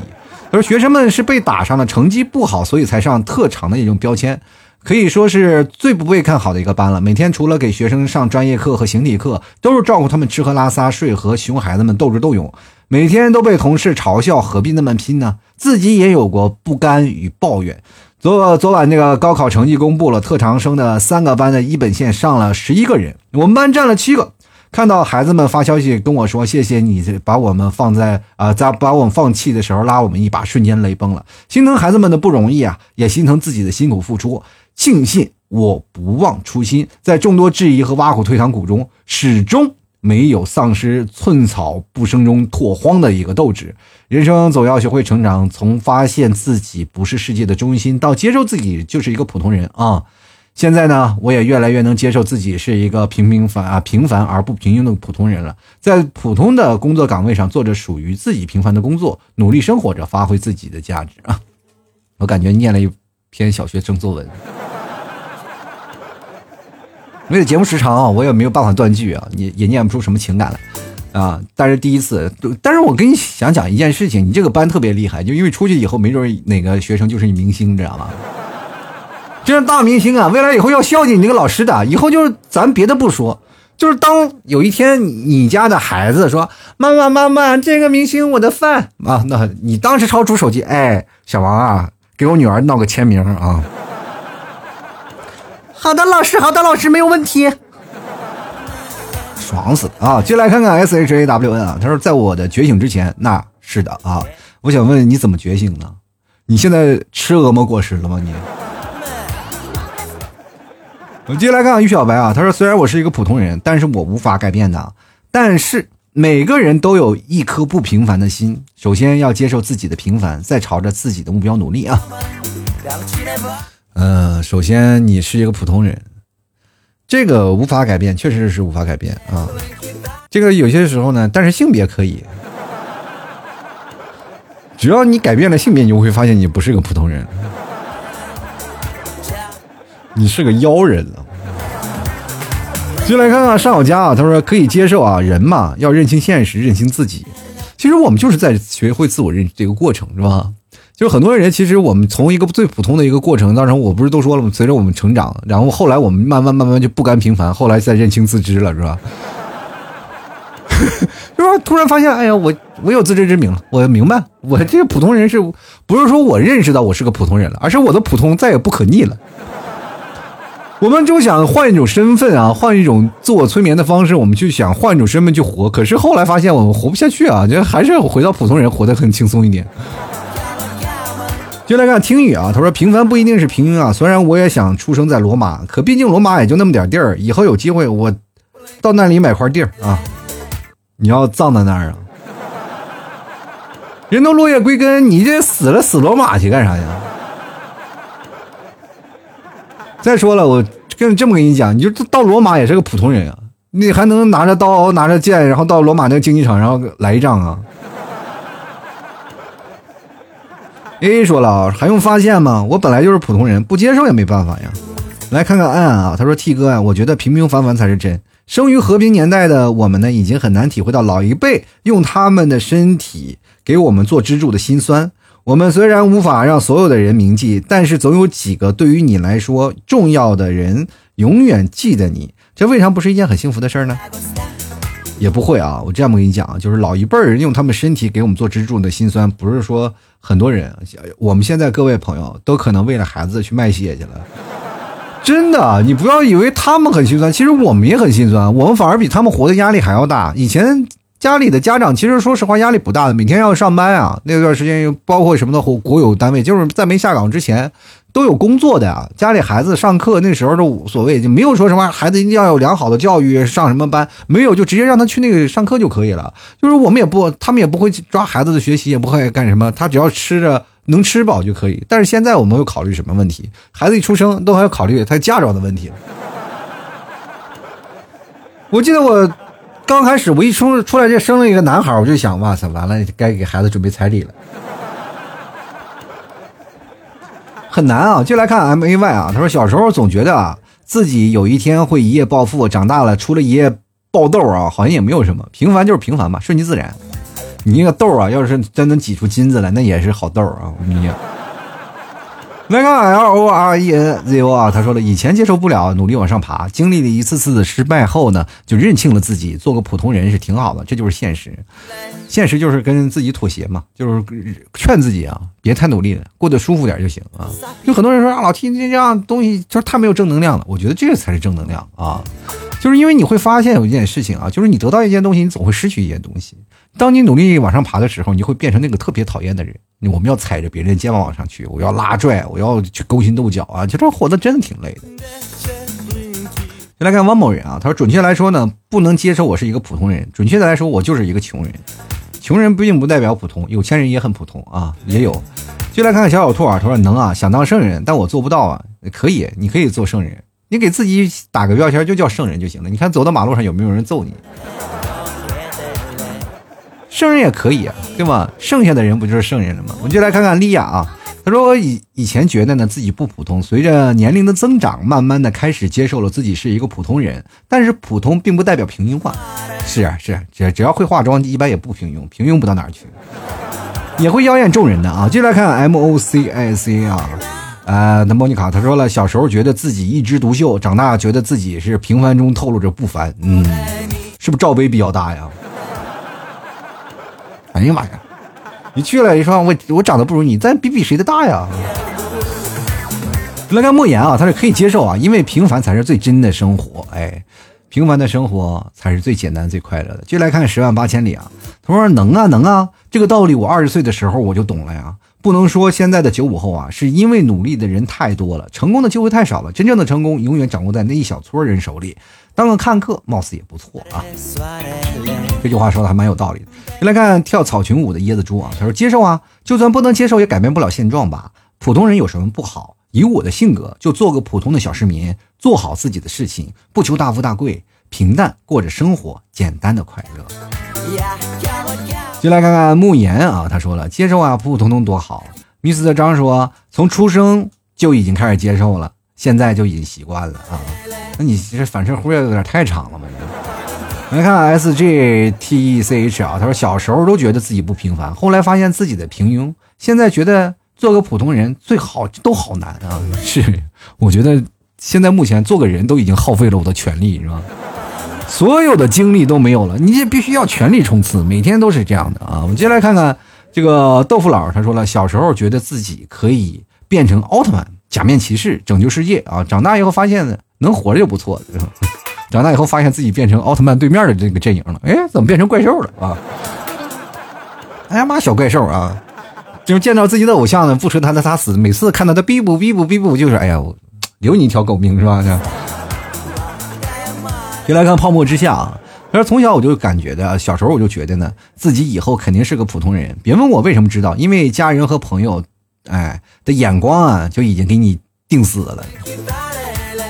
S2: 他说学生们是被打上了成绩不好，所以才上特长的一种标签，可以说是最不被看好的一个班了。每天除了给学生上专业课和形体课，都是照顾他们吃喝拉撒睡，和熊孩子们斗智斗勇。每天都被同事嘲笑，何必那么拼呢？自己也有过不甘与抱怨。昨昨晚那个高考成绩公布了，特长生的三个班的一本线上了十一个人，我们班占了七个。看到孩子们发消息跟我说：“谢谢你把我们放在啊，在把我们放弃的时候拉我们一把，瞬间泪崩了，心疼孩子们的不容易啊，也心疼自己的辛苦付出。庆幸我不忘初心，在众多质疑和挖苦退堂鼓中，始终。”没有丧失寸草不生中拓荒的一个斗志，人生总要学会成长，从发现自己不是世界的中心，到接受自己就是一个普通人啊！现在呢，我也越来越能接受自己是一个平平凡啊平凡而不平庸的普通人了，在普通的工作岗位上做着属于自己平凡的工作，努力生活着，发挥自己的价值啊！我感觉念了一篇小学生作文。为了节目时长啊，我也没有办法断句啊，也也念不出什么情感来啊。但是第一次，但是我跟你想讲一件事情，你这个班特别厉害，就因为出去以后，没准哪个学生就是你明星，知道吗？这是大明星啊，未来以后要孝敬你这个老师的。以后就是咱别的不说，就是当有一天你家的孩子说：“妈妈妈妈，这个明星我的饭啊！”那你当时掏出手机，哎，小王啊，给我女儿闹个签名啊。好的，老师，好的，老师，没有问题。爽死啊！接下来看看 S H A W N 啊，他说，在我的觉醒之前，那是的啊。我想问你怎么觉醒呢？你现在吃恶魔果实了吗？你？我接下来看看于小白啊，他说，虽然我是一个普通人，但是我无法改变的。但是每个人都有一颗不平凡的心，首先要接受自己的平凡，再朝着自己的目标努力啊。嗯，首先你是一个普通人，这个无法改变，确实是无法改变啊。这个有些时候呢，但是性别可以，只要你改变了性别，你就会发现你不是个普通人，你是个妖人了。就来看看上小佳啊，他说可以接受啊，人嘛要认清现实，认清自己。其实我们就是在学会自我认这个过程，是吧？就很多人，其实我们从一个最普通的一个过程当中，我不是都说了吗？随着我们成长，然后后来我们慢慢慢慢就不甘平凡，后来再认清自知了，是吧？就是？突然发现，哎呀，我我有自知之明了，我明白了，我这个普通人是不是说我认识到我是个普通人了，而是我的普通再也不可逆了。我们就想换一种身份啊，换一种自我催眠的方式，我们就想换一种身份去活，可是后来发现我们活不下去啊，就还是回到普通人，活得很轻松一点。就来看听雨啊，他说平凡不一定是平庸啊。虽然我也想出生在罗马，可毕竟罗马也就那么点地儿。以后有机会我到那里买块地儿啊。你要葬在那儿啊？人都落叶归根，你这死了死罗马去干啥呀？再说了，我跟这么跟你讲，你就到罗马也是个普通人啊，你还能拿着刀拿着剑，然后到罗马那个竞技场，然后来一仗啊？A 说了，还用发现吗？我本来就是普通人，不接受也没办法呀。来看看安安啊，他说 T 哥啊，我觉得平平凡凡才是真。生于和平年代的我们呢，已经很难体会到老一辈用他们的身体给我们做支柱的辛酸。我们虽然无法让所有的人铭记，但是总有几个对于你来说重要的人永远记得你，这未尝不是一件很幸福的事儿呢？也不会啊，我这样跟你讲，就是老一辈人用他们身体给我们做支柱的心酸，不是说很多人，我们现在各位朋友都可能为了孩子去卖血去了，真的，你不要以为他们很心酸，其实我们也很心酸，我们反而比他们活的压力还要大。以前家里的家长其实说实话压力不大的，每天要上班啊，那段时间包括什么的国有单位，就是在没下岗之前都有工作的呀。家里孩子上课那时候都无所谓，就没有说什么孩子一定要有良好的教育，上什么班没有，就直接让他去那个上课就可以了。就是我们也不，他们也不会抓孩子的学习，也不会干什么，他只要吃着。能吃饱就可以，但是现在我们会考虑什么问题？孩子一出生都还要考虑他嫁妆的问题。我记得我刚开始我一出出来就生了一个男孩，我就想，哇塞，完了，该给孩子准备彩礼了，很难啊！就来看 M A Y 啊，他说小时候总觉得啊自己有一天会一夜暴富，长大了除了一夜爆痘啊，好像也没有什么，平凡就是平凡吧，顺其自然。你那个痘啊，要是真能挤出金子来，那也是好痘啊！我跟你讲，来看 L O R E N Z O 啊，他说了，以前接受不了，努力往上爬，经历了一次次的失败后呢，就认清了自己，做个普通人是挺好的，这就是现实。现实就是跟自己妥协嘛，就是劝自己啊，别太努力了，过得舒服点就行啊。就很多人说啊，老 T 这样东西就是太没有正能量了，我觉得这个才是正能量啊，就是因为你会发现有一件事情啊，就是你得到一件东西，你总会失去一件东西。当你努力往上爬的时候，你会变成那个特别讨厌的人。我们要踩着别人的肩膀往上去，我要拉拽，我要去勾心斗角啊！就这活的真的挺累的。先来看汪某人啊，他说：准确来说呢，不能接受我是一个普通人。准确的来说，我就是一个穷人。穷人并不代表普通，有钱人也很普通啊，也有。就来看看小小兔啊，他说：能啊，想当圣人，但我做不到啊。可以，你可以做圣人，你给自己打个标签，就叫圣人就行了。你看走到马路上有没有人揍你？圣人也可以啊，对吧？剩下的人不就是圣人了吗？我们就来看看莉亚啊，他说我以以前觉得呢自己不普通，随着年龄的增长，慢慢的开始接受了自己是一个普通人。但是普通并不代表平庸化，是啊是，只只要会化妆，一般也不平庸，平庸不到哪儿去，也会妖艳众人的啊。接着来看 M O C I C 啊，呃，那莫妮卡她说了，小时候觉得自己一枝独秀，长大觉得自己是平凡中透露着不凡，嗯，是不是罩杯比较大呀？哎呀妈呀！你去了，你说我我长得不如你，咱比比谁的大呀？来看莫言啊，他是可以接受啊，因为平凡才是最真的生活。哎，平凡的生活才是最简单、最快乐的。就来看十万八千里啊，他说能啊能啊，这个道理我二十岁的时候我就懂了呀。不能说现在的九五后啊，是因为努力的人太多了，成功的机会太少了。真正的成功永远掌握在那一小撮人手里。当个看客，貌似也不错啊。这句话说的还蛮有道理的。就来看跳草裙舞的椰子猪啊，他说接受啊，就算不能接受，也改变不了现状吧。普通人有什么不好？以我的性格，就做个普通的小市民，做好自己的事情，不求大富大贵，平淡过着生活，简单的快乐。就来看看慕言啊，他说了接受啊，普普通通多好。密斯特张说，从出生就已经开始接受了，现在就已经习惯了啊。那你这反射弧也有点太长了吧？来看 S G T E C H 啊，他说小时候都觉得自己不平凡，后来发现自己的平庸，现在觉得做个普通人最好都好难啊。是，我觉得现在目前做个人都已经耗费了我的全力，是吧？所有的精力都没有了，你这必须要全力冲刺，每天都是这样的啊。我们接下来看看这个豆腐佬，他说了，小时候觉得自己可以变成奥特曼、假面骑士拯救世界啊，长大以后发现呢。能活着就不错了。长大以后发现自己变成奥特曼对面的这个阵营了，哎，怎么变成怪兽了啊？哎呀妈，小怪兽啊！就是见到自己的偶像呢，不说他的他死，每次看到他逼不逼不逼不，就是哎呀，留你一条狗命是吧？就来看泡沫之夏啊！他说从小我就感觉的，小时候我就觉得呢，自己以后肯定是个普通人。别问我为什么知道，因为家人和朋友，哎的眼光啊，就已经给你定死了。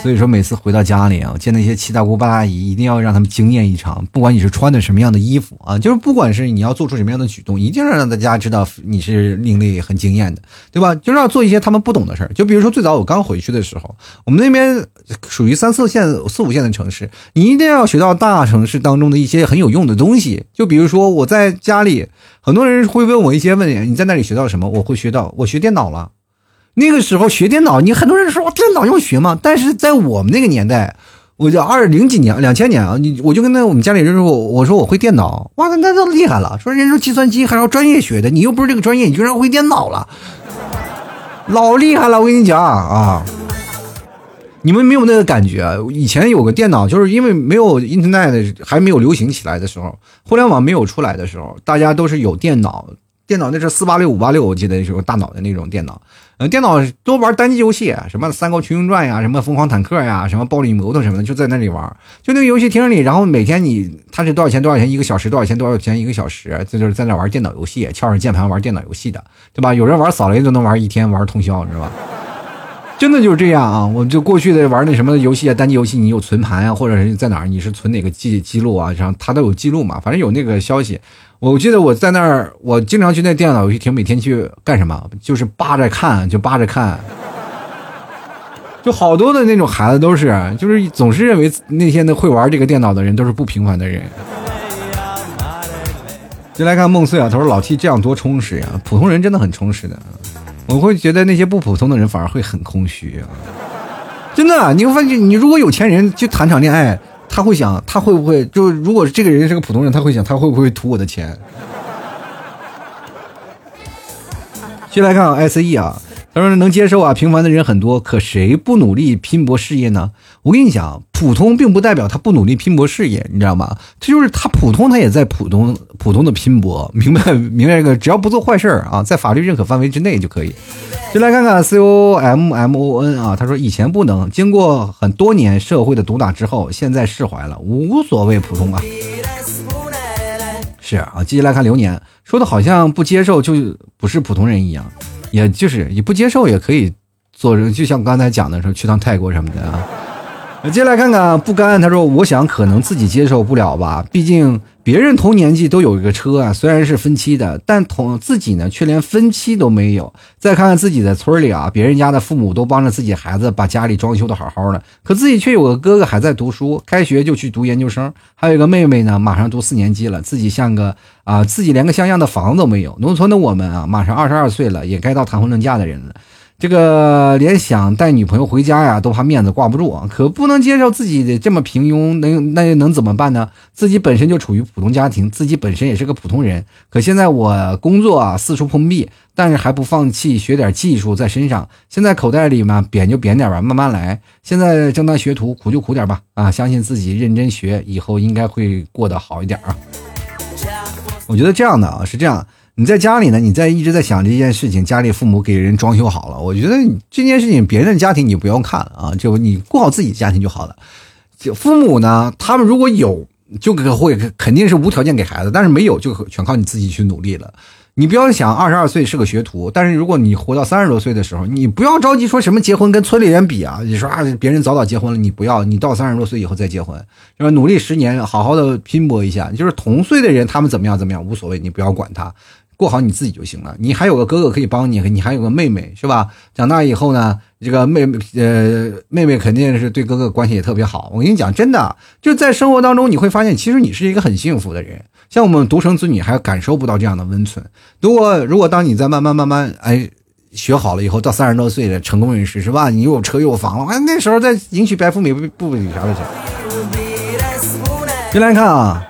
S2: 所以说，每次回到家里啊，见那些七大姑八大姨，一定要让他们惊艳一场。不管你是穿的什么样的衣服啊，就是不管是你要做出什么样的举动，一定要让大家知道你是另类、很惊艳的，对吧？就是要做一些他们不懂的事儿。就比如说，最早我刚回去的时候，我们那边属于三四线、四五线的城市，你一定要学到大城市当中的一些很有用的东西。就比如说，我在家里，很多人会问我一些问题：你在那里学到什么？我会学到，我学电脑了。那个时候学电脑，你很多人说电脑用学吗？但是在我们那个年代，我就二零几年、两千年啊，你我就跟那我们家里人说，我说我会电脑，哇，那那都厉害了。说人说计算机还要专业学的，你又不是这个专业，你居然会电脑了，老厉害了！我跟你讲啊。你们没有那个感觉？以前有个电脑，就是因为没有 Internet 还没有流行起来的时候，互联网没有出来的时候，大家都是有电脑。电脑那是四八六五八六，我记得那时候大脑的那种电脑。呃，电脑多玩单机游戏，什么《三国群英传》呀，什么《疯狂坦克》呀，什么《暴力摩托》什么的，就在那里玩。就那个游戏厅里，然后每天你他是多少钱？多少钱一个小时？多少钱？多少钱一个小时？这就是在那玩电脑游戏，敲着键盘玩电脑游戏的，对吧？有人玩扫雷都能玩一天，玩通宵，是吧？真的就是这样啊！我就过去的玩那什么游戏啊，单机游戏，你有存盘啊，或者是在哪，你是存哪个记记录啊？然后它都有记录嘛，反正有那个消息。我记得我在那儿，我经常去那电脑游戏厅，每天去干什么？就是扒着看，就扒着看。就好多的那种孩子都是，就是总是认为那些的会玩这个电脑的人都是不平凡的人。就来看梦碎啊，他说老 T 这样多充实呀，普通人真的很充实的。我会觉得那些不普通的人反而会很空虚啊！真的，你会发现，你如果有钱人去谈场恋爱，他会想，他会不会就如果这个人是个普通人，他会想，他会不会图我的钱？先来看 S E 啊。他说能接受啊，平凡的人很多，可谁不努力拼搏事业呢？我跟你讲，普通并不代表他不努力拼搏事业，你知道吗？他就是他普通，他也在普通普通的拼搏，明白 明白这个？只要不做坏事儿啊，在法律认可范围之内就可以。就来看看 C O M M O N 啊，他说以前不能，经过很多年社会的毒打之后，现在释怀了，无所谓普通啊。是啊，继续来看流年，说的好像不接受就不是普通人一样。也就是你不接受也可以做人，就像刚才讲的时候去趟泰国什么的啊。接下来看看不甘，他说：“我想可能自己接受不了吧，毕竟别人同年纪都有一个车啊，虽然是分期的，但同自己呢却连分期都没有。再看看自己在村里啊，别人家的父母都帮着自己孩子把家里装修的好好的，可自己却有个哥哥还在读书，开学就去读研究生，还有一个妹妹呢，马上读四年级了，自己像个啊，自己连个像样的房子都没有。农村的我们啊，马上二十二岁了，也该到谈婚论嫁的人了。”这个连想带女朋友回家呀，都怕面子挂不住啊，可不能接受自己的这么平庸，能那又能怎么办呢？自己本身就处于普通家庭，自己本身也是个普通人，可现在我工作啊四处碰壁，但是还不放弃学点技术在身上。现在口袋里嘛扁就扁点吧，慢慢来。现在正当学徒，苦就苦点吧，啊，相信自己认真学，以后应该会过得好一点啊。我觉得这样的啊是这样。你在家里呢？你在一直在想这件事情，家里父母给人装修好了。我觉得这件事情，别人的家庭你不用看了啊，就你过好自己家庭就好了。就父母呢，他们如果有，就会肯定是无条件给孩子，但是没有，就全靠你自己去努力了。你不要想二十二岁是个学徒，但是如果你活到三十多岁的时候，你不要着急说什么结婚跟村里人比啊。你说啊，别人早早结婚了，你不要，你到三十多岁以后再结婚，是吧？努力十年，好好的拼搏一下。就是同岁的人，他们怎么样怎么样无所谓，你不要管他。过好你自己就行了。你还有个哥哥可以帮你，你还有个妹妹，是吧？长大以后呢，这个妹妹呃，妹妹肯定是对哥哥关系也特别好。我跟你讲，真的就在生活当中，你会发现，其实你是一个很幸福的人。像我们独生子女，还感受不到这样的温存。如果如果当你在慢慢慢慢哎学好了以后，到三十多岁的成功人士，是吧？你又有车又有房了，哎，那时候再迎娶白富美不不比啥都强。进来看啊。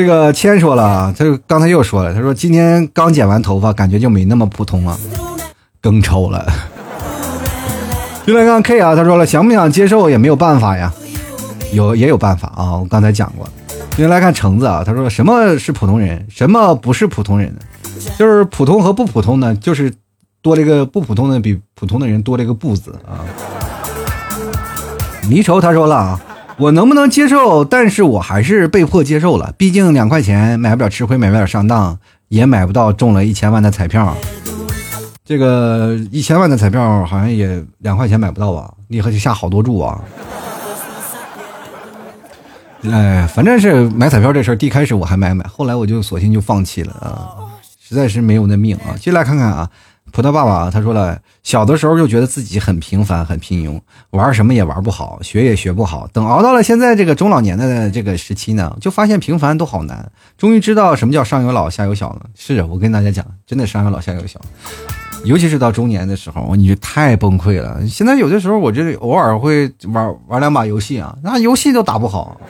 S2: 这个谦说了，他刚才又说了，他说今天刚剪完头发，感觉就没那么普通了，更丑了。就来看 K 啊，他说了，想不想接受也没有办法呀，有也有办法啊，我刚才讲过。就来看橙子啊，他说什么是普通人，什么不是普通人？就是普通和不普通呢，就是多了一个不普通的比普通的人多了一个不字啊。迷愁他说了啊。我能不能接受？但是我还是被迫接受了。毕竟两块钱买不了吃亏，买不了上当，也买不到中了一千万的彩票。这个一千万的彩票好像也两块钱买不到吧？你还得下好多注啊！哎，反正是买彩票这事儿，一开始我还买买，后来我就索性就放弃了啊，实在是没有那命啊。进来看看啊。葡萄爸爸他说了，小的时候就觉得自己很平凡、很平庸，玩什么也玩不好，学也学不好。等熬到了现在这个中老年的这个时期呢，就发现平凡都好难。终于知道什么叫上有老下有小了。是我跟大家讲，真的上有老下有小，尤其是到中年的时候，你就太崩溃了。现在有的时候，我这偶尔会玩玩两把游戏啊，那游戏都打不好。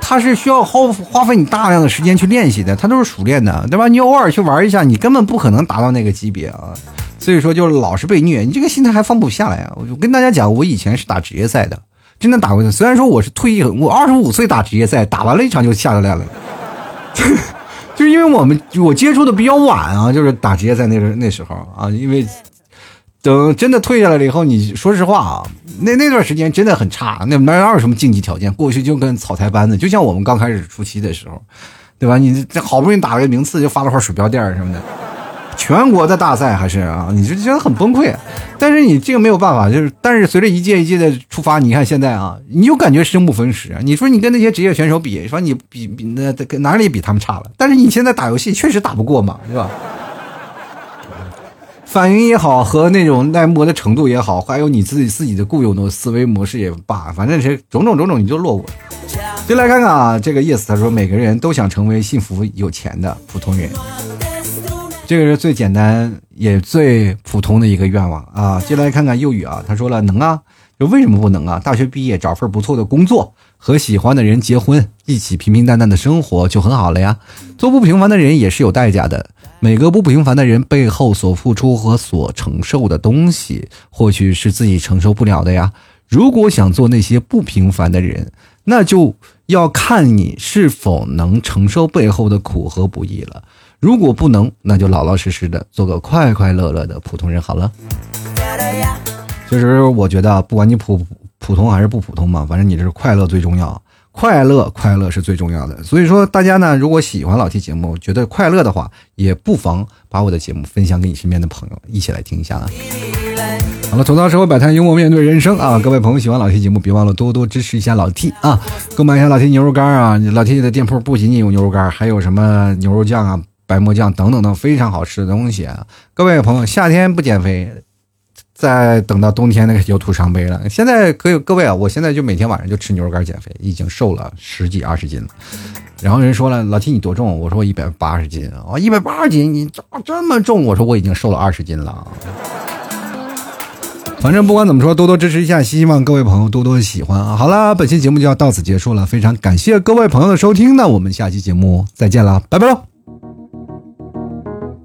S2: 他是需要耗花费你大量的时间去练习的，他都是熟练的，对吧？你偶尔去玩一下，你根本不可能达到那个级别啊。所以说就是老是被虐，你这个心态还放不下来啊！我跟大家讲，我以前是打职业赛的，真的打过。虽然说我是退役，我二十五岁打职业赛，打完了一场就下来了。就是因为我们我接触的比较晚啊，就是打职业赛那个那时候啊，因为等真的退下来了以后，你说实话啊，那那段时间真的很差，那哪有什么竞技条件？过去就跟草台班子，就像我们刚开始初期的时候，对吧？你这好不容易打了个名次，就发了块鼠标垫什么的。全国的大赛还是啊，你就觉得很崩溃，但是你这个没有办法，就是但是随着一届一届的出发，你看现在啊，你就感觉生不逢时。你说你跟那些职业选手比，说你比比那哪里比他们差了？但是你现在打游戏确实打不过嘛，对吧？反应也好，和那种耐磨的程度也好，还有你自己自己的固有的思维模式也罢，反正是种种种种，你就落伍。就来看看啊，这个 yes，他说每个人都想成为幸福有钱的普通人。这个是最简单也最普通的一个愿望啊！接下来看看幼语啊，他说了能啊，就为什么不能啊？大学毕业找份不错的工作，和喜欢的人结婚，一起平平淡淡的生活就很好了呀。做不平凡的人也是有代价的，每个不平凡的人背后所付出和所承受的东西，或许是自己承受不了的呀。如果想做那些不平凡的人，那就要看你是否能承受背后的苦和不易了。如果不能，那就老老实实的做个快快乐乐的普通人好了。其实我觉得，不管你普普通还是不普通嘛，反正你这是快乐最重要，快乐快乐是最重要的。所以说，大家呢，如果喜欢老 T 节目，觉得快乐的话，也不妨把我的节目分享给你身边的朋友，一起来听一下啊。好了，吐槽社会百态，幽默面对人生啊！各位朋友喜欢老 T 节目，别忘了多多支持一下老 T 啊！购买一下老 T 牛肉干啊！老 T 的店铺不仅仅有牛肉干，还有什么牛肉酱啊！白馍酱等等等非常好吃的东西啊！各位朋友，夏天不减肥，再等到冬天那个就徒伤悲了。现在可以，各位啊，我现在就每天晚上就吃牛肉干减肥，已经瘦了十几二十斤了。然后人说了，老七你多重？我说我一百八十斤啊，一百八十斤，你咋这么重？我说我已经瘦了二十斤了。反正不管怎么说，多多支持一下，希望各位朋友多多喜欢啊！好了，本期节目就要到此结束了，非常感谢各位朋友的收听，那我们下期节目再见了，拜拜喽！